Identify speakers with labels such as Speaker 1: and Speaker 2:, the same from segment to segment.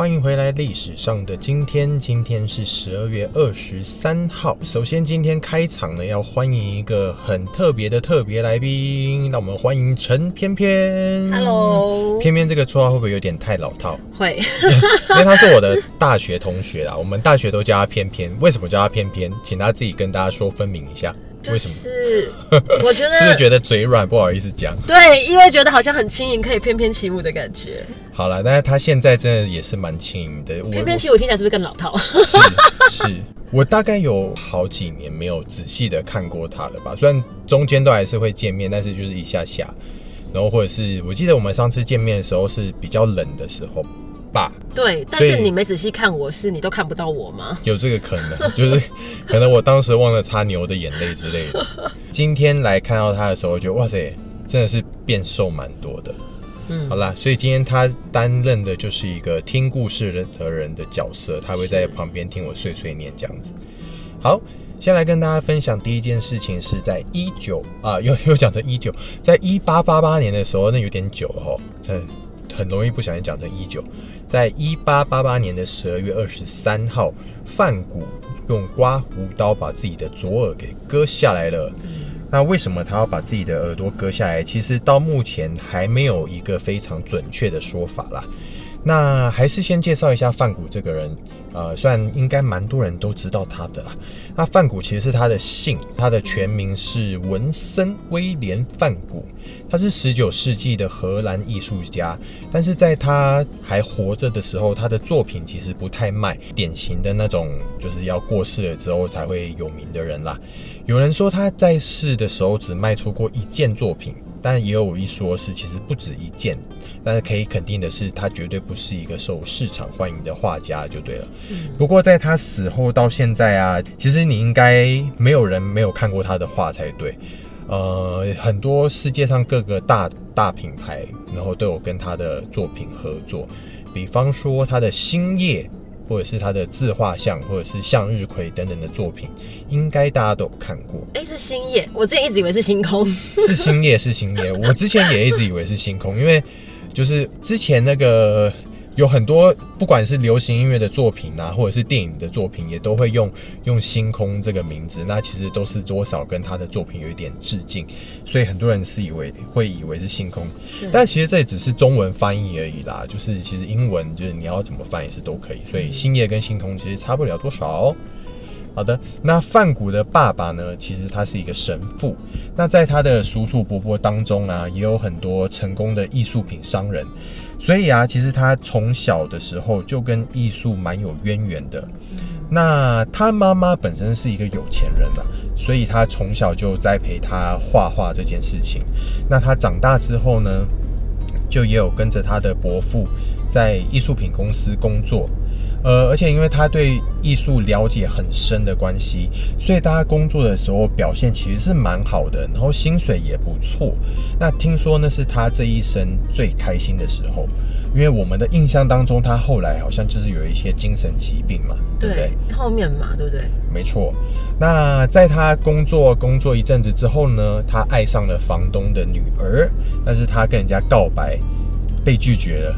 Speaker 1: 欢迎回来。历史上的今天，今天是十二月二十三号。首先，今天开场呢，要欢迎一个很特别的特别来宾。那我们欢迎陈翩翩。
Speaker 2: Hello，
Speaker 1: 偏偏这个绰号会不会有点太老套？
Speaker 2: 会，
Speaker 1: 因为他是我的大学同学啦，我们大学都叫他翩翩。为什么叫他翩翩？请他自己跟大家说分明一下。
Speaker 2: 就
Speaker 1: 为什么？
Speaker 2: 是我觉得
Speaker 1: 是不是觉得嘴软，不好意思讲？
Speaker 2: 对，因为觉得好像很轻盈，可以翩翩起舞的感觉。
Speaker 1: 好了，但是他现在真的也是蛮轻盈的。
Speaker 2: 翩翩起舞听起来是不是更老套？
Speaker 1: 是是，我大概有好几年没有仔细的看过他了吧？虽然中间都还是会见面，但是就是一下下，然后或者是我记得我们上次见面的时候是比较冷的时候吧，
Speaker 2: 对，但是你没仔细看我是，你都看不到我吗？
Speaker 1: 有这个可能，就是可能我当时忘了擦牛的眼泪之类的。今天来看到他的时候，觉得哇塞，真的是变瘦蛮多的。
Speaker 2: 嗯
Speaker 1: 好，啦，所以今天他担任的就是一个听故事的人的角色，他会在旁边听我碎碎念这样子。好，先来跟大家分享第一件事情，是在一九啊，又 又讲成一九，在一八八八年的时候，那有点久了哈，很很容易不小心讲成一九。在一八八八年的十二月二十三号，范谷用刮胡刀把自己的左耳给割下来了。那为什么他要把自己的耳朵割下来？其实到目前还没有一个非常准确的说法啦。那还是先介绍一下范谷这个人，呃，虽然应该蛮多人都知道他的啦。那范谷其实是他的姓，他的全名是文森威廉范谷，他是十九世纪的荷兰艺术家。但是在他还活着的时候，他的作品其实不太卖，典型的那种就是要过世了之后才会有名的人啦。有人说他在世的时候只卖出过一件作品，但也有一说是其实不止一件。但是可以肯定的是，他绝对不是一个受市场欢迎的画家，就对了。不过在他死后到现在啊，其实你应该没有人没有看过他的画才对。呃，很多世界上各个大大品牌，然后都有跟他的作品合作，比方说他的星夜，或者是他的自画像，或者是向日葵等等的作品，应该大家都有看过。
Speaker 2: 哎，是星夜，我之前一直以为是星空。
Speaker 1: 是星夜，是星夜。我之前也一直以为是星空，因为就是之前那个有很多不管是流行音乐的作品啊，或者是电影的作品，也都会用用星空这个名字。那其实都是多少跟他的作品有一点致敬，所以很多人是以为会以为是星空，但其实这只是中文翻译而已啦。就是其实英文就是你要怎么翻也是都可以，所以星夜跟星空其实差不了多少。好的，那范谷的爸爸呢？其实他是一个神父。那在他的叔叔伯伯当中啊，也有很多成功的艺术品商人。所以啊，其实他从小的时候就跟艺术蛮有渊源的。那他妈妈本身是一个有钱人啊，所以他从小就栽培他画画这件事情。那他长大之后呢，就也有跟着他的伯父在艺术品公司工作。呃，而且因为他对艺术了解很深的关系，所以大家工作的时候表现其实是蛮好的，然后薪水也不错。那听说那是他这一生最开心的时候，因为我们的印象当中，他后来好像就是有一些精神疾病嘛，对不对？
Speaker 2: 对，后面嘛，对不对？
Speaker 1: 没错。那在他工作工作一阵子之后呢，他爱上了房东的女儿，但是他跟人家告白，被拒绝了。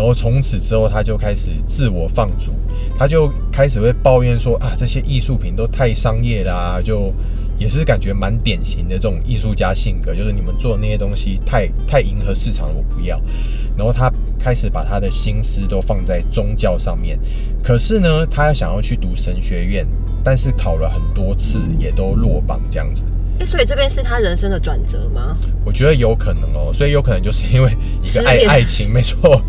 Speaker 1: 然后从此之后，他就开始自我放逐，他就开始会抱怨说啊，这些艺术品都太商业啦、就也是感觉蛮典型的这种艺术家性格，就是你们做的那些东西太太迎合市场了，我不要。然后他开始把他的心思都放在宗教上面，可是呢，他想要去读神学院，但是考了很多次也都落榜这样子。
Speaker 2: 哎，所以这边是他人生的转折吗？
Speaker 1: 我觉得有可能哦，所以有可能就是因为一个爱爱情，没错，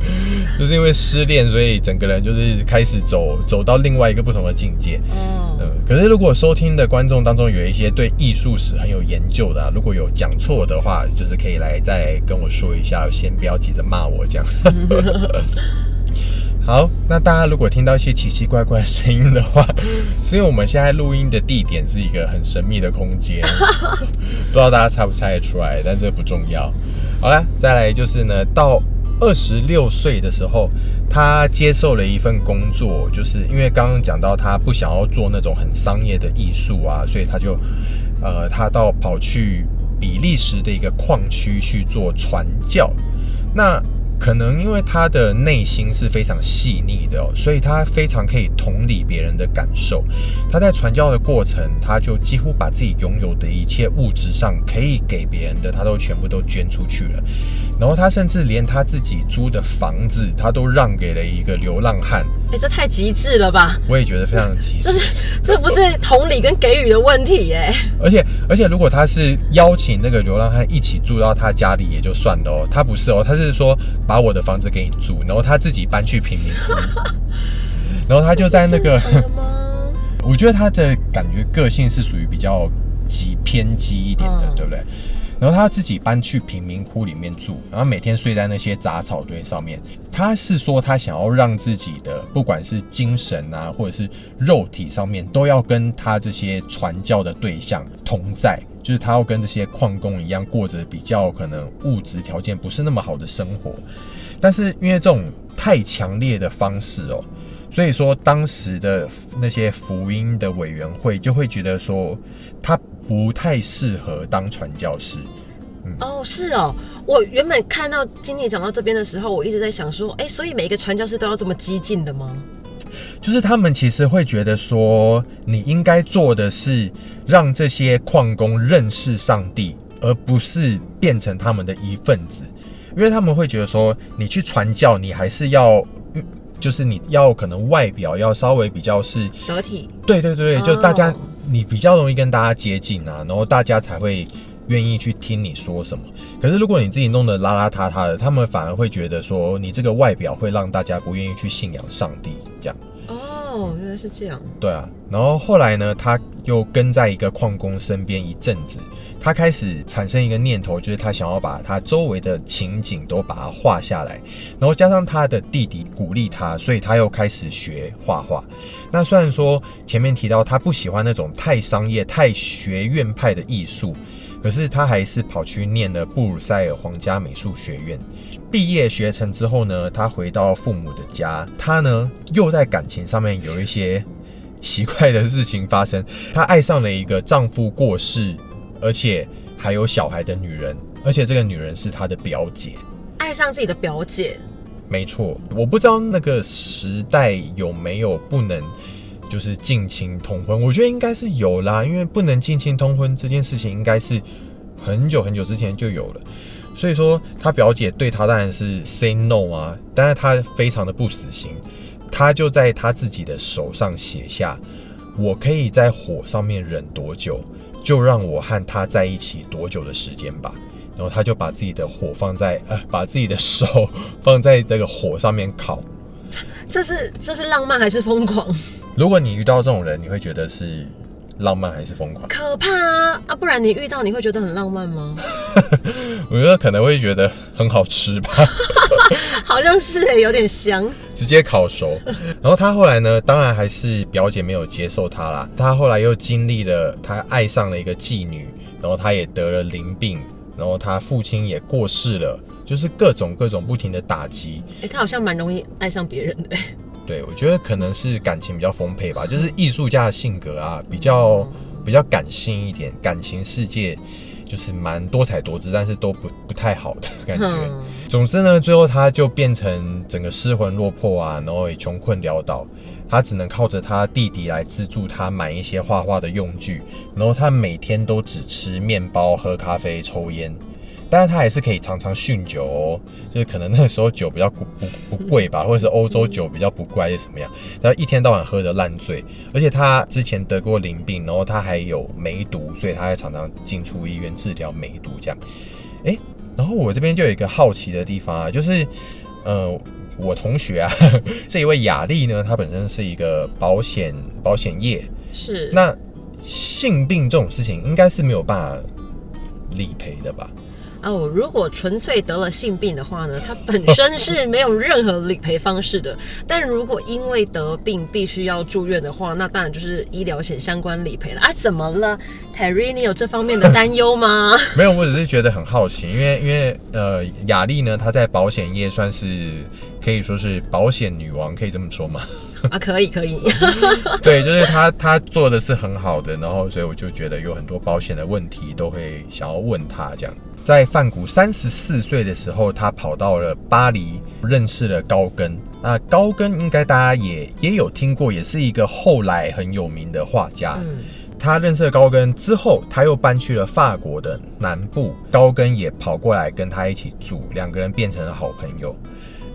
Speaker 1: 就是因为失恋，所以整个人就是开始走走到另外一个不同的境界。
Speaker 2: 哦，
Speaker 1: 嗯，可是如果收听的观众当中有一些对艺术史很有研究的、啊，如果有讲错的话，就是可以来再跟我说一下，先不要急着骂我这样。好，那大家如果听到一些奇奇怪怪的声音的话，是因为我们现在录音的地点是一个很神秘的空间，不知道大家猜不猜得出来，但这不重要。好了，再来就是呢，到二十六岁的时候，他接受了一份工作，就是因为刚刚讲到他不想要做那种很商业的艺术啊，所以他就呃，他到跑去比利时的一个矿区去做传教。那可能因为他的内心是非常细腻的哦，所以他非常可以同理别人的感受。他在传教的过程，他就几乎把自己拥有的一切物质上可以给别人的，他都全部都捐出去了。然后他甚至连他自己租的房子，他都让给了一个流浪汉。
Speaker 2: 哎，这太极致了吧？
Speaker 1: 我也觉得非常极致。
Speaker 2: 这是这不是同理跟给予的问题耶。
Speaker 1: 而且而且，如果他是邀请那个流浪汉一起住到他家里也就算了哦，他不是哦，他是说把我的房子给你住，然后他自己搬去贫民窟，然后他就在那个。我觉得他的感觉个性是属于比较极偏激一点的，对不对？然后他自己搬去贫民窟里面住，然后每天睡在那些杂草堆上面。他是说他想要让自己的不管是精神啊，或者是肉体上面，都要跟他这些传教的对象同在，就是他要跟这些矿工一样，过着比较可能物质条件不是那么好的生活。但是因为这种太强烈的方式哦。所以说，当时的那些福音的委员会就会觉得说，他不太适合当传教士。
Speaker 2: 哦，是哦。我原本看到经理讲到这边的时候，我一直在想说，哎，所以每一个传教士都要这么激进的吗？
Speaker 1: 就是他们其实会觉得说，你应该做的是让这些矿工认识上帝，而不是变成他们的一份子。因为他们会觉得说，你去传教，你还是要。就是你要可能外表要稍微比较是
Speaker 2: 得体，
Speaker 1: 对对对就大家你比较容易跟大家接近啊，然后大家才会愿意去听你说什么。可是如果你自己弄得邋邋遢遢的，他们反而会觉得说你这个外表会让大家不愿意去信仰上帝这样。
Speaker 2: 哦，原来是这样。
Speaker 1: 对啊，然后后来呢，他又跟在一个矿工身边一阵子。他开始产生一个念头，就是他想要把他周围的情景都把它画下来，然后加上他的弟弟鼓励他，所以他又开始学画画。那虽然说前面提到他不喜欢那种太商业、太学院派的艺术，可是他还是跑去念了布鲁塞尔皇家美术学院。毕业学成之后呢，他回到父母的家，他呢又在感情上面有一些奇怪的事情发生，他爱上了一个丈夫过世。而且还有小孩的女人，而且这个女人是他的表姐，
Speaker 2: 爱上自己的表姐。
Speaker 1: 没错，我不知道那个时代有没有不能就是近亲通婚，我觉得应该是有啦，因为不能近亲通婚这件事情应该是很久很久之前就有了。所以说他表姐对他当然是 say no 啊，但是他非常的不死心，他就在他自己的手上写下：我可以在火上面忍多久。就让我和他在一起多久的时间吧。然后他就把自己的火放在呃，把自己的手放在这个火上面烤。
Speaker 2: 这是这是浪漫还是疯狂？
Speaker 1: 如果你遇到这种人，你会觉得是浪漫还是疯狂？
Speaker 2: 可怕啊！啊，不然你遇到你会觉得很浪漫吗？
Speaker 1: 我觉得可能会觉得很好吃吧。
Speaker 2: 好像是有点香，
Speaker 1: 直接烤熟。然后他后来呢，当然还是表姐没有接受他啦。他后来又经历了，他爱上了一个妓女，然后他也得了淋病，然后他父亲也过世了，就是各种各种不停的打击。
Speaker 2: 哎，他好像蛮容易爱上别人的。
Speaker 1: 对，我觉得可能是感情比较丰沛吧，就是艺术家的性格啊，比较比较感性一点，感情世界。就是蛮多彩多姿，但是都不不太好的感觉。总之呢，最后他就变成整个失魂落魄啊，然后也穷困潦倒，他只能靠着他弟弟来资助他买一些画画的用具，然后他每天都只吃面包、喝咖啡、抽烟。但是他还是可以常常酗酒哦，就是可能那个时候酒比较不不不贵吧，或者是欧洲酒比较不贵，还是什么样？他一天到晚喝的烂醉，而且他之前得过淋病，然后他还有梅毒，所以他还常常进出医院治疗梅毒这样。哎，然后我这边就有一个好奇的地方啊，就是呃，我同学啊，这一位雅丽呢，她本身是一个保险保险业，
Speaker 2: 是
Speaker 1: 那性病这种事情应该是没有办法理赔的吧？
Speaker 2: 哦，如果纯粹得了性病的话呢，它本身是没有任何理赔方式的。但如果因为得病必须要住院的话，那当然就是医疗险相关理赔了啊。怎么了，Terry？你有这方面的担忧吗？
Speaker 1: 没有，我只是觉得很好奇，因为因为呃，雅丽呢，她在保险业算是可以说是保险女王，可以这么说吗？
Speaker 2: 啊，可以可以。
Speaker 1: 对，就是她她做的是很好的，然后所以我就觉得有很多保险的问题都会想要问她这样。在范谷三十四岁的时候，他跑到了巴黎，认识了高更。那高更应该大家也也有听过，也是一个后来很有名的画家。
Speaker 2: 嗯，
Speaker 1: 他认识了高更之后，他又搬去了法国的南部，高更也跑过来跟他一起住，两个人变成了好朋友。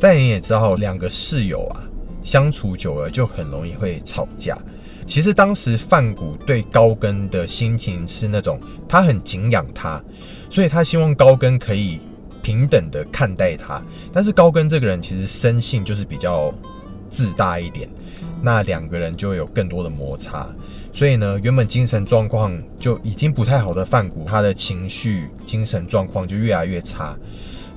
Speaker 1: 但你也知道，两个室友啊，相处久了就很容易会吵架。其实当时范谷对高更的心情是那种，他很敬仰他，所以他希望高更可以平等的看待他。但是高更这个人其实生性就是比较自大一点，那两个人就会有更多的摩擦。所以呢，原本精神状况就已经不太好的范谷，他的情绪、精神状况就越来越差。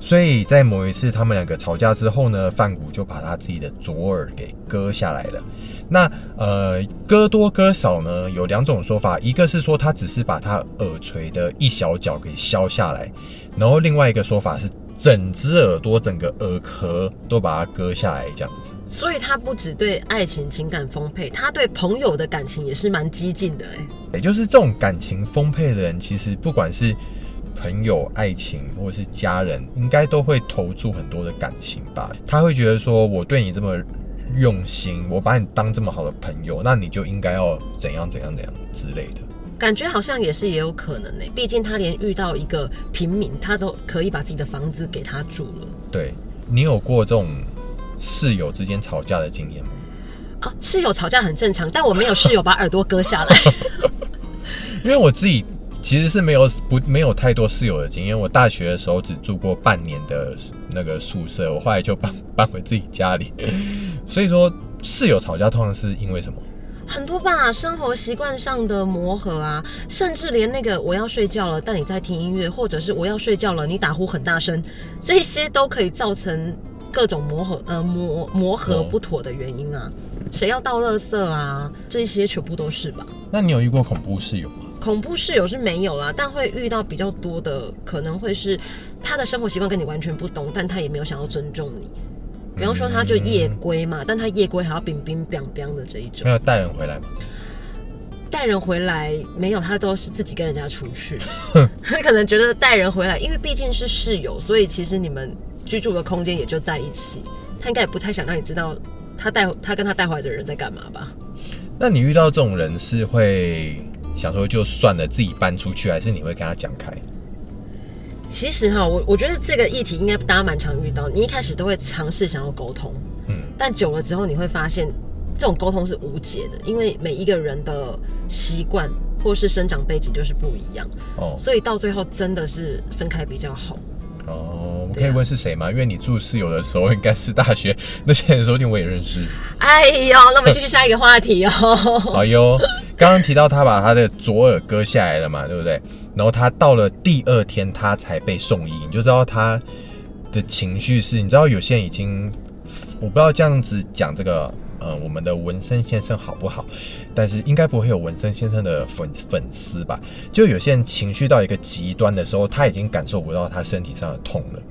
Speaker 1: 所以在某一次他们两个吵架之后呢，范谷就把他自己的左耳给割下来了。那呃，割多割少呢，有两种说法，一个是说他只是把他耳垂的一小角给削下来，然后另外一个说法是整只耳朵、整个耳壳都把它割下来这样子。
Speaker 2: 所以他不只对爱情情感丰沛，他对朋友的感情也是蛮激进的哎。
Speaker 1: 也就是这种感情丰沛的人，其实不管是朋友、爱情或者是家人，应该都会投注很多的感情吧。他会觉得说，我对你这么用心，我把你当这么好的朋友，那你就应该要怎样怎样怎样之类的。
Speaker 2: 感觉好像也是也有可能呢，毕竟他连遇到一个平民，他都可以把自己的房子给他住了。
Speaker 1: 对你有过这种室友之间吵架的经验吗？
Speaker 2: 啊，室友吵架很正常，但我没有室友把耳朵割下来。
Speaker 1: 因为我自己其实是没有不没有太多室友的经验，我大学的时候只住过半年的那个宿舍，我后来就搬 搬回自己家里。所以说室友吵架通常是因为什么？
Speaker 2: 很多吧，生活习惯上的磨合啊，甚至连那个我要睡觉了，但你在听音乐，或者是我要睡觉了，你打呼很大声，这些都可以造成各种磨合呃磨磨合
Speaker 1: 哦
Speaker 2: 不妥的原因啊。谁要倒垃圾啊，这些全部都是吧。
Speaker 1: 那你有遇过恐怖室友吗？
Speaker 2: 恐怖室友是没有啦，但会遇到比较多的，可能会是他的生活习惯跟你完全不同，但他也没有想要尊重你。比方说，他就夜归嘛，但他夜归还要冰冰冰冰的这一种
Speaker 1: 没。有带人回来吗？
Speaker 2: 带人回来没有，他都是自己跟人家出去。他 可能觉得带人回来，因为毕竟是室友，所以其实你们居住的空间也就在一起。他应该也不太想让你知道他带他跟他带回来的人在干嘛吧？
Speaker 1: 那你遇到这种人是会想说就算了，自己搬出去，还是你会跟他讲开？
Speaker 2: 其实哈，我我觉得这个议题应该大家蛮常遇到。你一开始都会尝试想要沟通，
Speaker 1: 嗯，
Speaker 2: 但久了之后你会发现，这种沟通是无解的，因为每一个人的习惯或是生长背景就是不一样，
Speaker 1: 哦
Speaker 2: 所以到最后真的是分开比较好。
Speaker 1: 哦，我可以问是谁吗？因为你住室友的时候，应该是大学那些人，说不定我也认识。
Speaker 2: 哎呦，那我们继续下一个话题哦。
Speaker 1: 好哟，刚刚提到他把他的左耳割下来了嘛，对不对？然后他到了第二天，他才被送医，你就知道他的情绪是，你知道有些人已经，我不知道这样子讲这个，呃，我们的文森先生好不好？但是应该不会有文森先生的粉粉丝吧？就有些人情绪到一个极端的时候，他已经感受不到他身体上的痛了。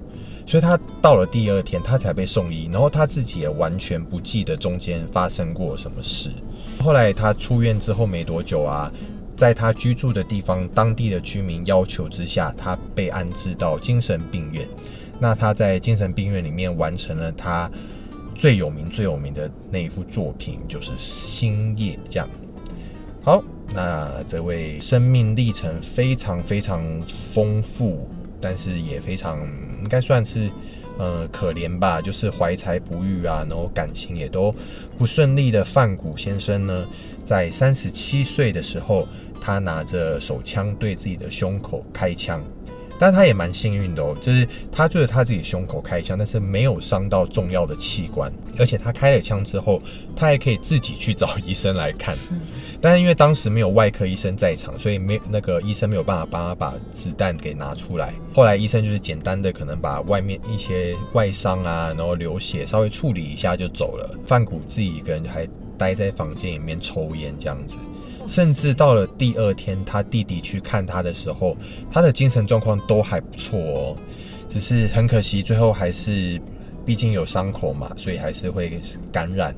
Speaker 1: 所以他到了第二天，他才被送医，然后他自己也完全不记得中间发生过什么事。后来他出院之后没多久啊，在他居住的地方，当地的居民要求之下，他被安置到精神病院。那他在精神病院里面完成了他最有名、最有名的那一幅作品，就是《星夜》这样。好，那这位生命历程非常非常丰富，但是也非常应该算是呃可怜吧，就是怀才不遇啊，然后感情也都不顺利的范谷先生呢，在三十七岁的时候，他拿着手枪对自己的胸口开枪。但他也蛮幸运的哦，就是他对着他自己胸口开枪，但是没有伤到重要的器官，而且他开了枪之后，他还可以自己去找医生来看。但是因为当时没有外科医生在场，所以没那个医生没有办法帮他把子弹给拿出来。后来医生就是简单的可能把外面一些外伤啊，然后流血稍微处理一下就走了。范谷自己一个人还待在房间里面抽烟这样子。甚至到了第二天，他弟弟去看他的时候，他的精神状况都还不错哦，只是很可惜，最后还是毕竟有伤口嘛，所以还是会感染。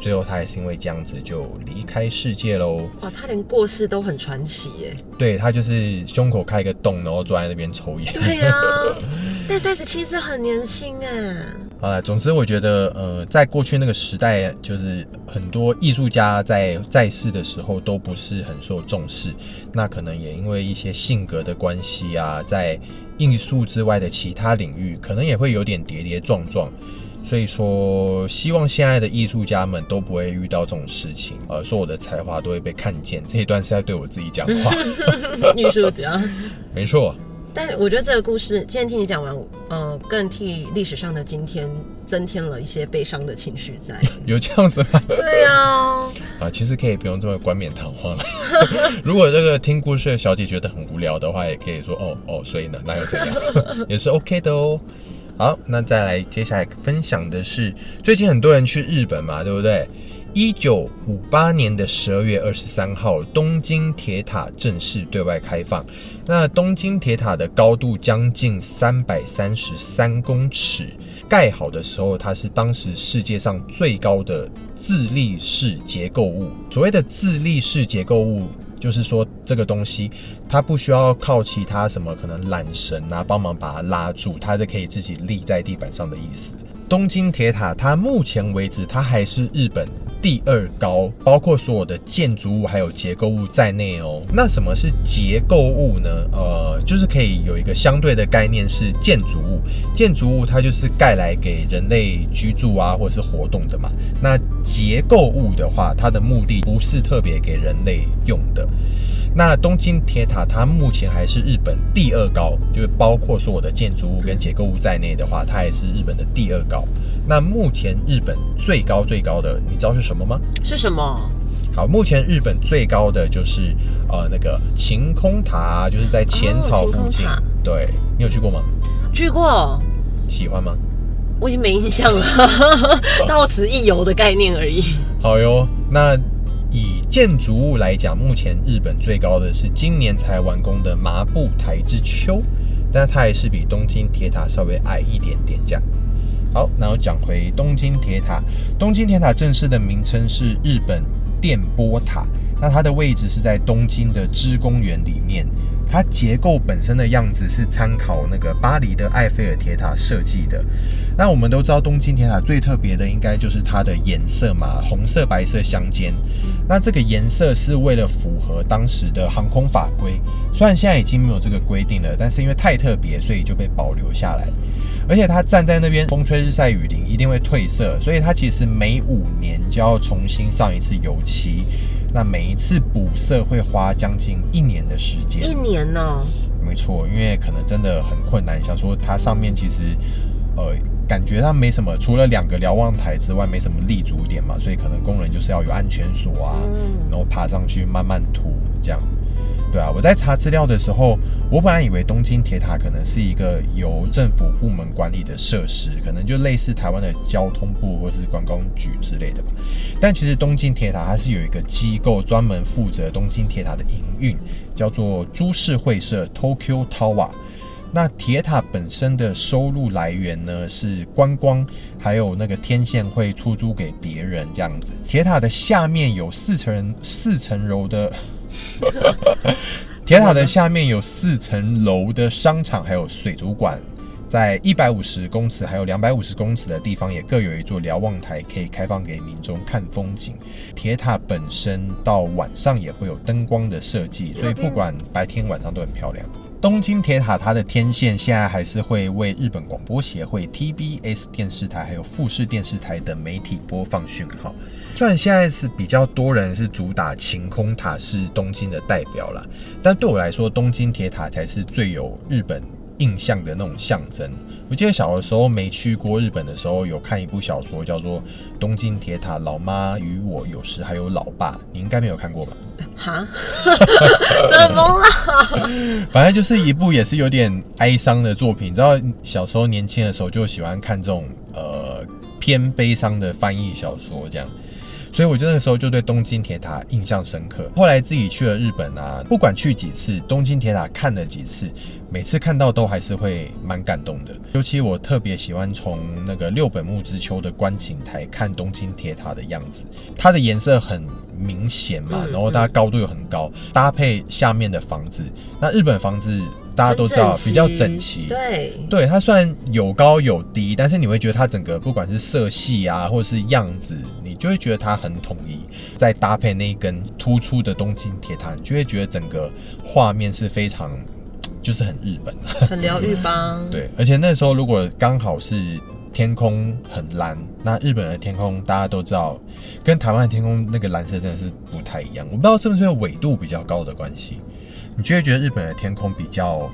Speaker 1: 最后他还是因为这样子就离开世界喽。
Speaker 2: 哇，他连过世都很传奇耶。
Speaker 1: 对他就是胸口开一个洞，然后坐在那边抽烟。
Speaker 2: 对啊，但三十七岁很年轻啊。
Speaker 1: 好了，总之我觉得，呃，在过去那个时代，就是很多艺术家在在世的时候都不是很受重视。那可能也因为一些性格的关系啊，在艺术之外的其他领域，可能也会有点跌跌撞撞。所以说，希望现在的艺术家们都不会遇到这种事情，呃，说我的才华都会被看见。这一段是在对我自己讲话。
Speaker 2: 艺术家，
Speaker 1: 没错。
Speaker 2: 但我觉得这个故事，今天听你讲完，呃，更替历史上的今天增添了一些悲伤的情绪在。
Speaker 1: 有这样子吗？
Speaker 2: 对啊。
Speaker 1: 啊，其实可以不用这么冠冕堂皇。如果这个听故事的小姐觉得很无聊的话，也可以说哦哦，所以呢，那又怎样？也是 OK 的哦。好，那再来接下来分享的是，最近很多人去日本嘛，对不对？一九五八年的十二月二十三号，东京铁塔正式对外开放。那东京铁塔的高度将近三百三十三公尺，盖好的时候，它是当时世界上最高的自立式结构物。所谓的自立式结构物，就是说这个东西它不需要靠其他什么可能缆绳啊帮忙把它拉住，它就可以自己立在地板上的意思。东京铁塔，它目前为止，它还是日本第二高，包括所有的建筑物还有结构物在内哦。那什么是结构物呢？呃，就是可以有一个相对的概念是建筑物。建筑物它就是盖来给人类居住啊，或者是活动的嘛。那结构物的话，它的目的不是特别给人类用的。那东京铁塔它目前还是日本第二高，就是包括所有的建筑物跟结构物在内的话，它也是日本的第二高。那目前日本最高最高的，你知道是什么吗？
Speaker 2: 是什么？
Speaker 1: 好，目前日本最高的就是呃那个晴空塔，就是在浅草附近。对，你有去过吗？
Speaker 2: 去过。
Speaker 1: 喜欢吗？
Speaker 2: 我已经没印象了，到此一游的概念而已。
Speaker 1: 好哟，那。以建筑物来讲，目前日本最高的是今年才完工的麻布台之丘，但它还是比东京铁塔稍微矮一点点这样。好，然后讲回东京铁塔，东京铁塔正式的名称是日本电波塔，那它的位置是在东京的芝公园里面。它结构本身的样子是参考那个巴黎的埃菲尔铁塔设计的。那我们都知道东京铁塔最特别的应该就是它的颜色嘛，红色白色相间。那这个颜色是为了符合当时的航空法规，虽然现在已经没有这个规定了，但是因为太特别，所以就被保留下来。而且它站在那边，风吹日晒雨淋，一定会褪色，所以它其实每五年就要重新上一次油漆。那每一次补色会花将近一年的时间，
Speaker 2: 一年呢？
Speaker 1: 没错，因为可能真的很困难。想说它上面其实，呃，感觉它没什么，除了两个瞭望台之外，没什么立足点嘛，所以可能工人就是要有安全锁啊，嗯然后爬上去慢慢涂这样。对啊，我在查资料的时候，我本来以为东京铁塔可能是一个由政府部门管理的设施，可能就类似台湾的交通部或是观光局之类的吧。但其实东京铁塔它是有一个机构专门负责东京铁塔的营运，叫做株式会社 Tokyo Tower。那铁塔本身的收入来源呢是观光，还有那个天线会出租给别人这样子。铁塔的下面有四层四层楼的。铁塔的下面有四层楼的商场，还有水族馆，在一百五十公尺还有两百五十公尺的地方，也各有一座瞭望台，可以开放给民众看风景。铁塔本身到晚上也会有灯光的设计，所以不管白天晚上都很漂亮。东京铁塔它的天线现在还是会为日本广播协会、TBS 电视台还有富士电视台等媒体播放讯号。虽然现在是比较多人是主打晴空塔是东京的代表了，但对我来说，东京铁塔才是最有日本印象的那种象征。我记得小的时候没去过日本的时候，有看一部小说叫做《东京铁塔老妈与我有时还有老爸》，你应该没有看过吧？
Speaker 2: 哈？什么啦？
Speaker 1: 反正就是一部也是有点哀伤的作品。你知道小时候年轻的时候就喜欢看这种呃偏悲伤的翻译小说这样。所以我就那个时候就对东京铁塔印象深刻。后来自己去了日本啊，不管去几次，东京铁塔看了几次，每次看到都还是会蛮感动的。尤其我特别喜欢从那个六本木之丘的观景台看东京铁塔的样子，它的颜色很明显嘛，
Speaker 2: 嗯
Speaker 1: 然后它高度又很高，搭配下面的房子，那日本房子大家都知道比较整齐，
Speaker 2: 对，
Speaker 1: 对，它虽然有高有低，但是你会觉得它整个不管是色系啊，或者是样子，你就会觉得它很统一。再搭配那一根突出的东京铁塔，你就会觉得整个画面是非常，就是很日本。
Speaker 2: 很疗愈吧？，
Speaker 1: 对，而且那时候如果刚好是天空很蓝，那日本的天空大家都知道，跟台湾的天空那个蓝色真的是不太一样。我不知道是不是因为纬度比较高的关系，你就会觉得日本的天空比较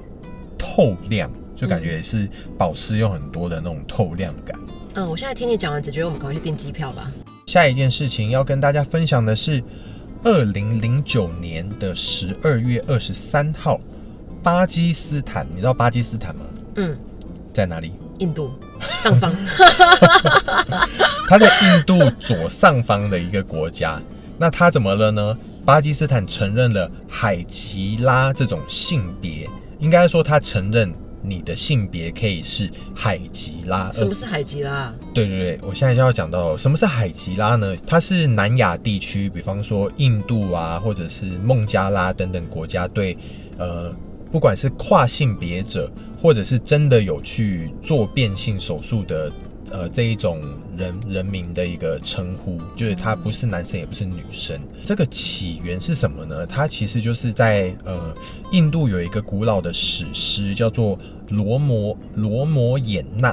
Speaker 1: 透亮，就感觉是保湿有很多的那种透亮感。
Speaker 2: 嗯，我现在听你讲完，只觉得我们赶快去订机票吧。
Speaker 1: 下一件事情要跟大家分享的是，二零零九年的十二月二十三号，巴基斯坦，你知道巴基斯坦吗？
Speaker 2: 嗯，
Speaker 1: 在哪里？
Speaker 2: 印度上方
Speaker 1: 它在印度左上方的一个国家。那它怎么了呢？巴基斯坦承认了海吉拉这种性别，应该说他承认你的性别可以是海吉拉。
Speaker 2: 什么是海吉拉？
Speaker 1: 对对对，我现在就要讲到什么是海吉拉呢？它是南亚地区，比方说印度啊，或者是孟加拉等等国家对呃，不管是跨性别者，或者是真的有去做变性手术的。呃，这一种人人民的一个称呼，就是他不是男生也不是女生。这个起源是什么呢？它其实就是在呃印度有一个古老的史诗，叫做《罗摩罗摩衍那》。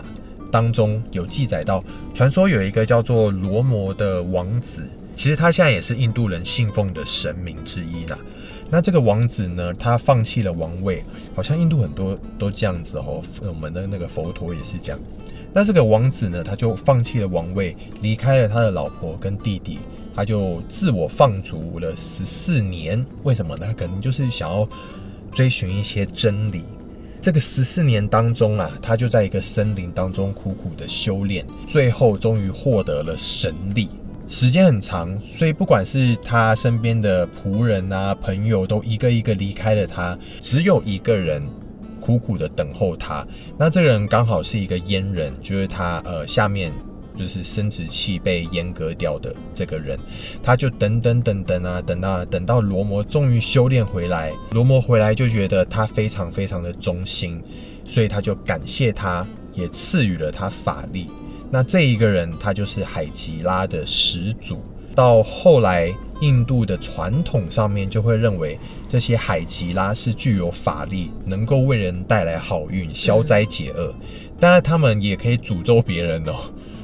Speaker 1: 当中有记载到，传说有一个叫做罗摩的王子，其实他现在也是印度人信奉的神明之一啦。那这个王子呢，他放弃了王位，好像印度很多都这样子哦。我们的那个佛陀也是这样。那这个王子呢，他就放弃了王位，离开了他的老婆跟弟弟，他就自我放逐了十四年。为什么呢？他可能就是想要追寻一些真理。这个十四年当中啊，他就在一个森林当中苦苦的修炼，最后终于获得了神力。时间很长，所以不管是他身边的仆人啊、朋友，都一个一个离开了他，只有一个人苦苦的等候他。那这个人刚好是一个阉人，就是他呃下面就是生殖器被阉割掉的这个人，他就等等等等啊，等到等到罗摩终于修炼回来，罗摩回来就觉得他非常非常的忠心，所以他就感谢他，也赐予了他法力。那这一个人，他就是海吉拉的始祖。到后来，印度的传统上面就会认为这些海吉拉是具有法力，能够为人带来好运、消灾解厄。当然，他们也可以诅咒别人哦，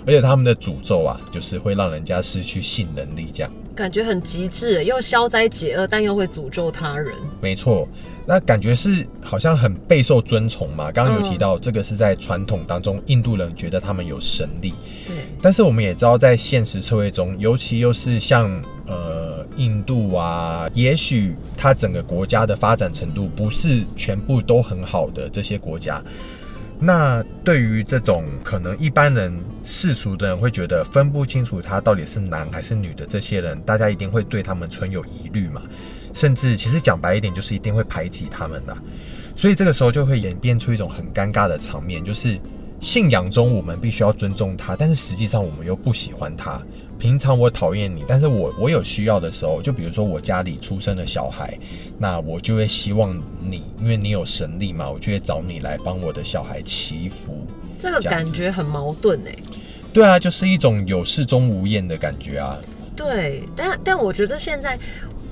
Speaker 1: 而且他们的诅咒啊，就是会让人家失去性能力，这样。
Speaker 2: 感觉很极致，又消灾解厄，但又会诅咒他人。
Speaker 1: 没错，那感觉是好像很备受尊崇嘛。刚刚有提到，这个是在传统当中，印度人觉得他们有神力。
Speaker 2: 对，
Speaker 1: 但是我们也知道，在现实社会中，尤其又是像呃印度啊，也许它整个国家的发展程度不是全部都很好的这些国家，那对于这种可能一般人世俗的人会觉得分不清楚他到底是男还是女的这些人，大家一定会对他们存有疑虑嘛，甚至其实讲白一点，就是一定会排挤他们的。所以这个时候就会演变出一种很尴尬的场面，就是信仰中我们必须要尊重他，但是实际上我们又不喜欢他。平常我讨厌你，但是我我有需要的时候，就比如说我家里出生的小孩，那我就会希望你，因为你有神力嘛，我就会找你来帮我的小孩祈福。
Speaker 2: 这个感觉很矛盾哎。
Speaker 1: 对啊，就是一种有事中无厌的感觉啊。
Speaker 2: 对，但但我觉得现在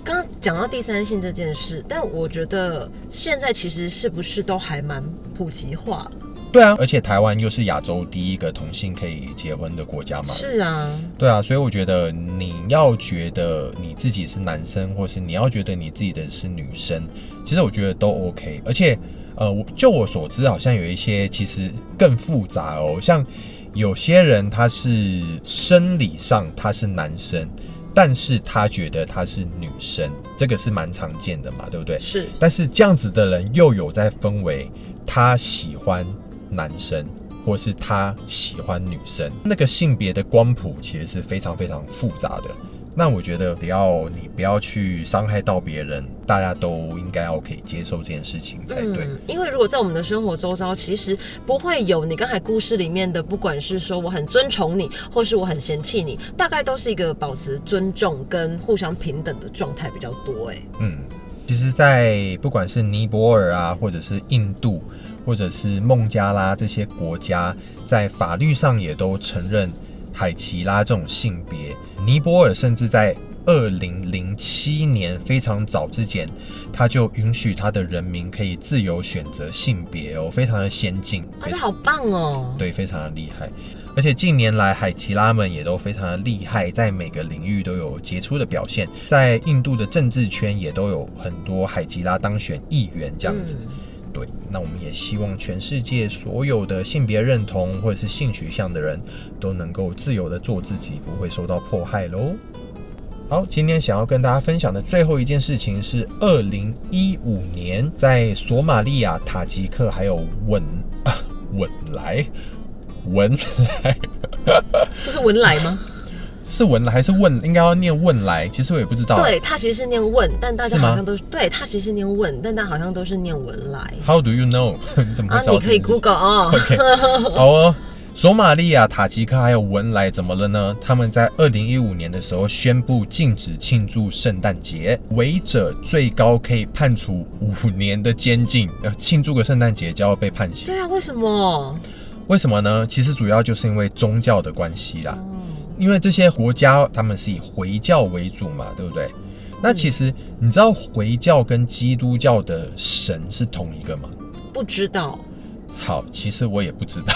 Speaker 2: 刚刚讲到第三性这件事，但我觉得现在其实是不是都还蛮普及化了？
Speaker 1: 对啊，而且台湾又是亚洲第一个同性可以结婚的国家嘛。
Speaker 2: 是啊，
Speaker 1: 对啊，所以我觉得你要觉得你自己是男生，或是你要觉得你自己的是女生，其实我觉得都 OK。而且，呃，我就我所知，好像有一些其实更复杂哦，像有些人他是生理上他是男生，但是他觉得他是女生，这个是蛮常见的嘛，对不对？
Speaker 2: 是
Speaker 1: 但是这样子的人又有在分为他喜欢男生，或是他喜欢女生，那个性别的光谱其实是非常非常复杂的。那我觉得只要你不要去伤害到别人，大家都应该要可以接受这件事情才对。
Speaker 2: 嗯，因为如果在我们的生活周遭，其实不会有你刚才故事里面的，不管是说我很尊崇你，或是我很嫌弃你，大概都是一个保持尊重跟互相平等的状态比较多。哎，
Speaker 1: 嗯，其实，在不管是尼泊尔啊，或者是印度，或者是孟加拉这些国家，在法律上也都承认海奇拉这种性别。尼泊尔甚至在二零零七年非常早之前，他就允许他的人民可以自由选择性别哦，非常的先进，
Speaker 2: 啊，这好棒哦！
Speaker 1: 对，非常的厉害。而且近年来，海奇拉们也都非常的厉害，在每个领域都有杰出的表现。在印度的政治圈也都有很多海奇拉当选议员这样子。对，那我们也希望全世界所有的性别认同或者是性取向的人都能够自由的做自己，不会受到迫害喽。好，今天想要跟大家分享的最后一件事情是，二零一五年在索马利亚、塔吉克还有文文莱文莱，
Speaker 2: 不是文莱吗？
Speaker 1: 是文来还是问？应该要念问来，其实我也不知道。
Speaker 2: 对，它其实是念问，但大家好像都对，它其实是念问，但大家好像都是念文来。
Speaker 1: How do you know？你 怎么
Speaker 2: 啊？你可以 Google 哦。
Speaker 1: OK，好哦。索马利亚、塔吉克还有文莱怎么了呢？他们在二零一五年的时候宣布禁止庆祝圣诞节，违者最高可以判处五年的监禁。呃，庆祝个圣诞节就要被判刑？
Speaker 2: 对啊，为什么？
Speaker 1: 为什么呢？其实主要就是因为宗教的关系啦。因为这些国家他们是以回教为主嘛，对不对？那其实你知道回教跟基督教的神是同一个吗？
Speaker 2: 不知道。
Speaker 1: 好，其实我也不知道。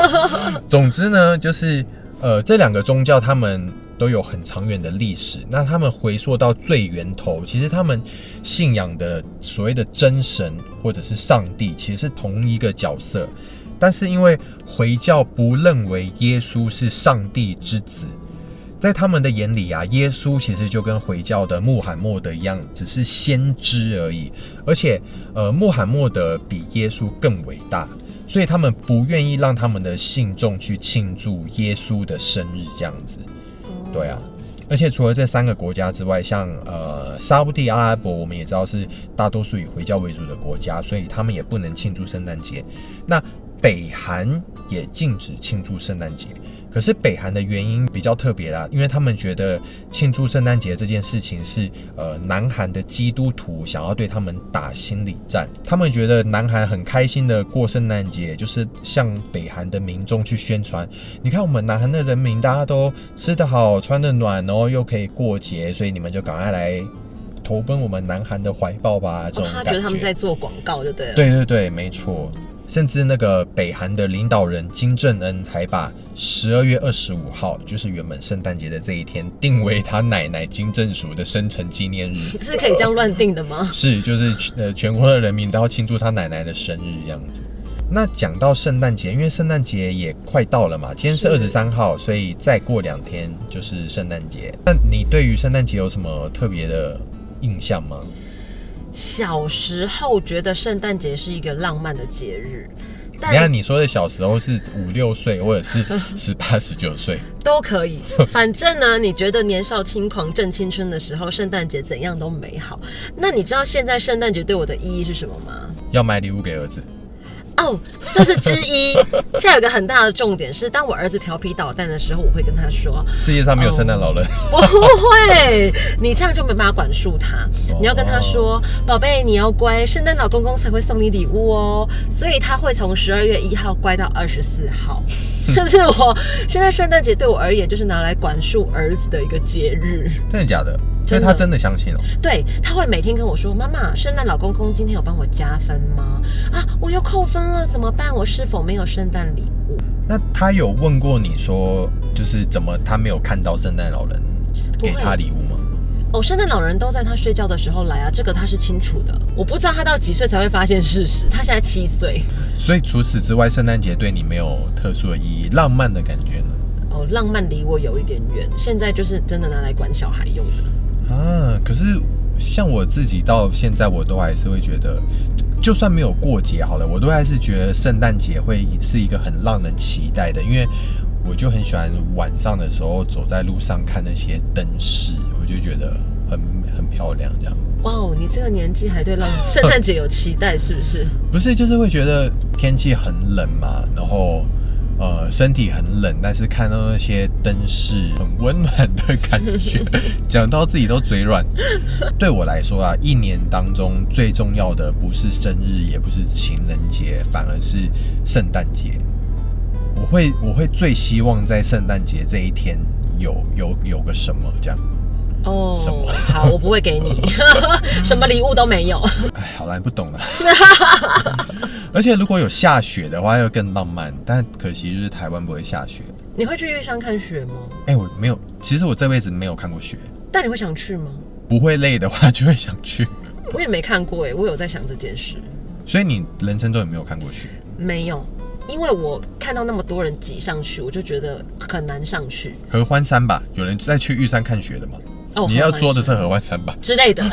Speaker 1: 总之呢，就是呃，这两个宗教他们都有很长远的历史。那他们回溯到最源头，其实他们信仰的所谓的真神或者是上帝，其实是同一个角色。但是因为回教不认为耶稣是上帝之子，在他们的眼里啊，耶稣其实就跟回教的穆罕默德一样，只是先知而已。而且，呃，穆罕默德比耶稣更伟大，所以他们不愿意让他们的信众去庆祝耶稣的生日这样子。对啊，而且除了这三个国家之外，像呃沙地阿拉伯，我们也知道是大多数以回教为主的国家，所以他们也不能庆祝圣诞节。那北韩也禁止庆祝圣诞节，可是北韩的原因比较特别啦，因为他们觉得庆祝圣诞节这件事情是呃南韩的基督徒想要对他们打心理战，他们觉得南韩很开心的过圣诞节，就是向北韩的民众去宣传，你看我们南韩的人民大家都吃得好，穿得暖，然后又可以过节，所以你们就赶快来投奔我们南韩的怀抱吧。这种
Speaker 2: 他觉得他们在做广告，就对了。
Speaker 1: 对对对，没错。甚至那个北韩的领导人金正恩还把十二月二十五号，就是原本圣诞节的这一天，定为他奶奶金正淑的生辰纪念日。
Speaker 2: 是可以这样乱定的吗？
Speaker 1: 是，就是呃，全国的人民都要庆祝他奶奶的生日这样子。那讲到圣诞节，因为圣诞节也快到了嘛，今天是二十三号，所以再过两天就是圣诞节。那你对于圣诞节有什么特别的印象吗？
Speaker 2: 小时候觉得圣诞节是一个浪漫的节日，
Speaker 1: 你看你说的小时候是五六岁，或者是 十八十九岁
Speaker 2: 都可以。反正呢，你觉得年少轻狂正青春的时候，圣诞节怎样都美好。那你知道现在圣诞节对我的意义是什么吗？
Speaker 1: 要买礼物给儿子。
Speaker 2: 哦，这是之一。现在有个很大的重点是，当我儿子调皮捣蛋的时候，我会跟他说：
Speaker 1: 世界上没有圣诞老人。
Speaker 2: 不会，你这样就没办法管束他。你要跟他说：宝贝，你要乖，圣诞老公公才会送你礼物哦。所以他会从十二月一号乖到二十四号。这是我现在圣诞节对我而言，就是拿来管束儿子的一个节日。
Speaker 1: 真的假的？所以他真的相信哦。
Speaker 2: 对，他会每天跟我说：“妈妈，圣诞老公公今天有帮我加分吗？啊，我又扣分了，怎么办？我是否没有圣诞礼物？”
Speaker 1: 那他有问过你说，就是怎么他没有看到圣诞老人给他礼物吗？
Speaker 2: 哦，圣诞老人都在他睡觉的时候来啊，这个他是清楚的。我不知道他到几岁才会发现事实，他现在七岁。
Speaker 1: 所以除此之外，圣诞节对你没有特殊的意义，浪漫的感觉呢？
Speaker 2: 哦，浪漫离我有一点远，现在就是真的拿来管小孩用的。
Speaker 1: 啊，可是像我自己到现在，我都还是会觉得，就算没有过节好了，我都还是觉得圣诞节会是一个很让人期待的，因为。我就很喜欢晚上的时候走在路上看那些灯饰，我就觉得很很漂亮，这样。
Speaker 2: 哇哦，你这个年纪还对浪圣诞节有期待，是不是？
Speaker 1: 不是，就是会觉得天气很冷嘛，然后呃身体很冷，但是看到那些灯饰很温暖的感觉，讲到自己都嘴软。对我来说啊，一年当中最重要的不是生日，也不是情人节，反而是圣诞节。我会我会最希望在圣诞节这一天有有有个什么这样。
Speaker 2: 哦
Speaker 1: 什么，
Speaker 2: 好，我不会给你，什么礼物都没有。
Speaker 1: 哎，好啦，你不懂了。而且如果有下雪的话，又更浪漫。但可惜就是台湾不会下雪。
Speaker 2: 你会去玉山看雪吗？
Speaker 1: 哎、我没有，其实我这辈子没有看过雪。
Speaker 2: 但你会想去吗？
Speaker 1: 不会累的话，就会想去。
Speaker 2: 我也没看过哎，我有在想这件事。
Speaker 1: 所以你人生中有没有看过雪？
Speaker 2: 没有，因为我看到那么多人挤上去，我就觉得很难上去。
Speaker 1: 合欢山吧？有人在去玉山看雪的吗？
Speaker 2: 哦，
Speaker 1: 你要说的是合欢山吧？
Speaker 2: 之类的，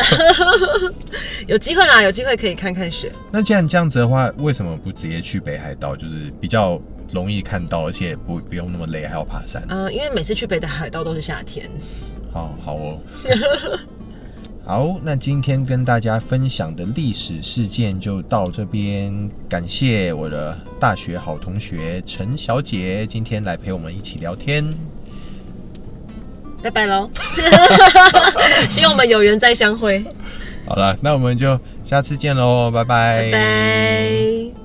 Speaker 2: 有机会啦，有机会可以看看雪。
Speaker 1: 那既然这样子的话，为什么不直接去北海道？就是比较容易看到，而且不不用那么累，还要爬山。
Speaker 2: 呃，因为每次去北海道都是夏天。
Speaker 1: 好好哦。好，那今天跟大家分享的历史事件就到这边，感谢我的大学好同学陈小姐今天来陪我们一起聊天。
Speaker 2: 拜拜喽！希望我们有缘再相会。
Speaker 1: 好了，那我们就下次见喽，拜拜。
Speaker 2: 拜拜。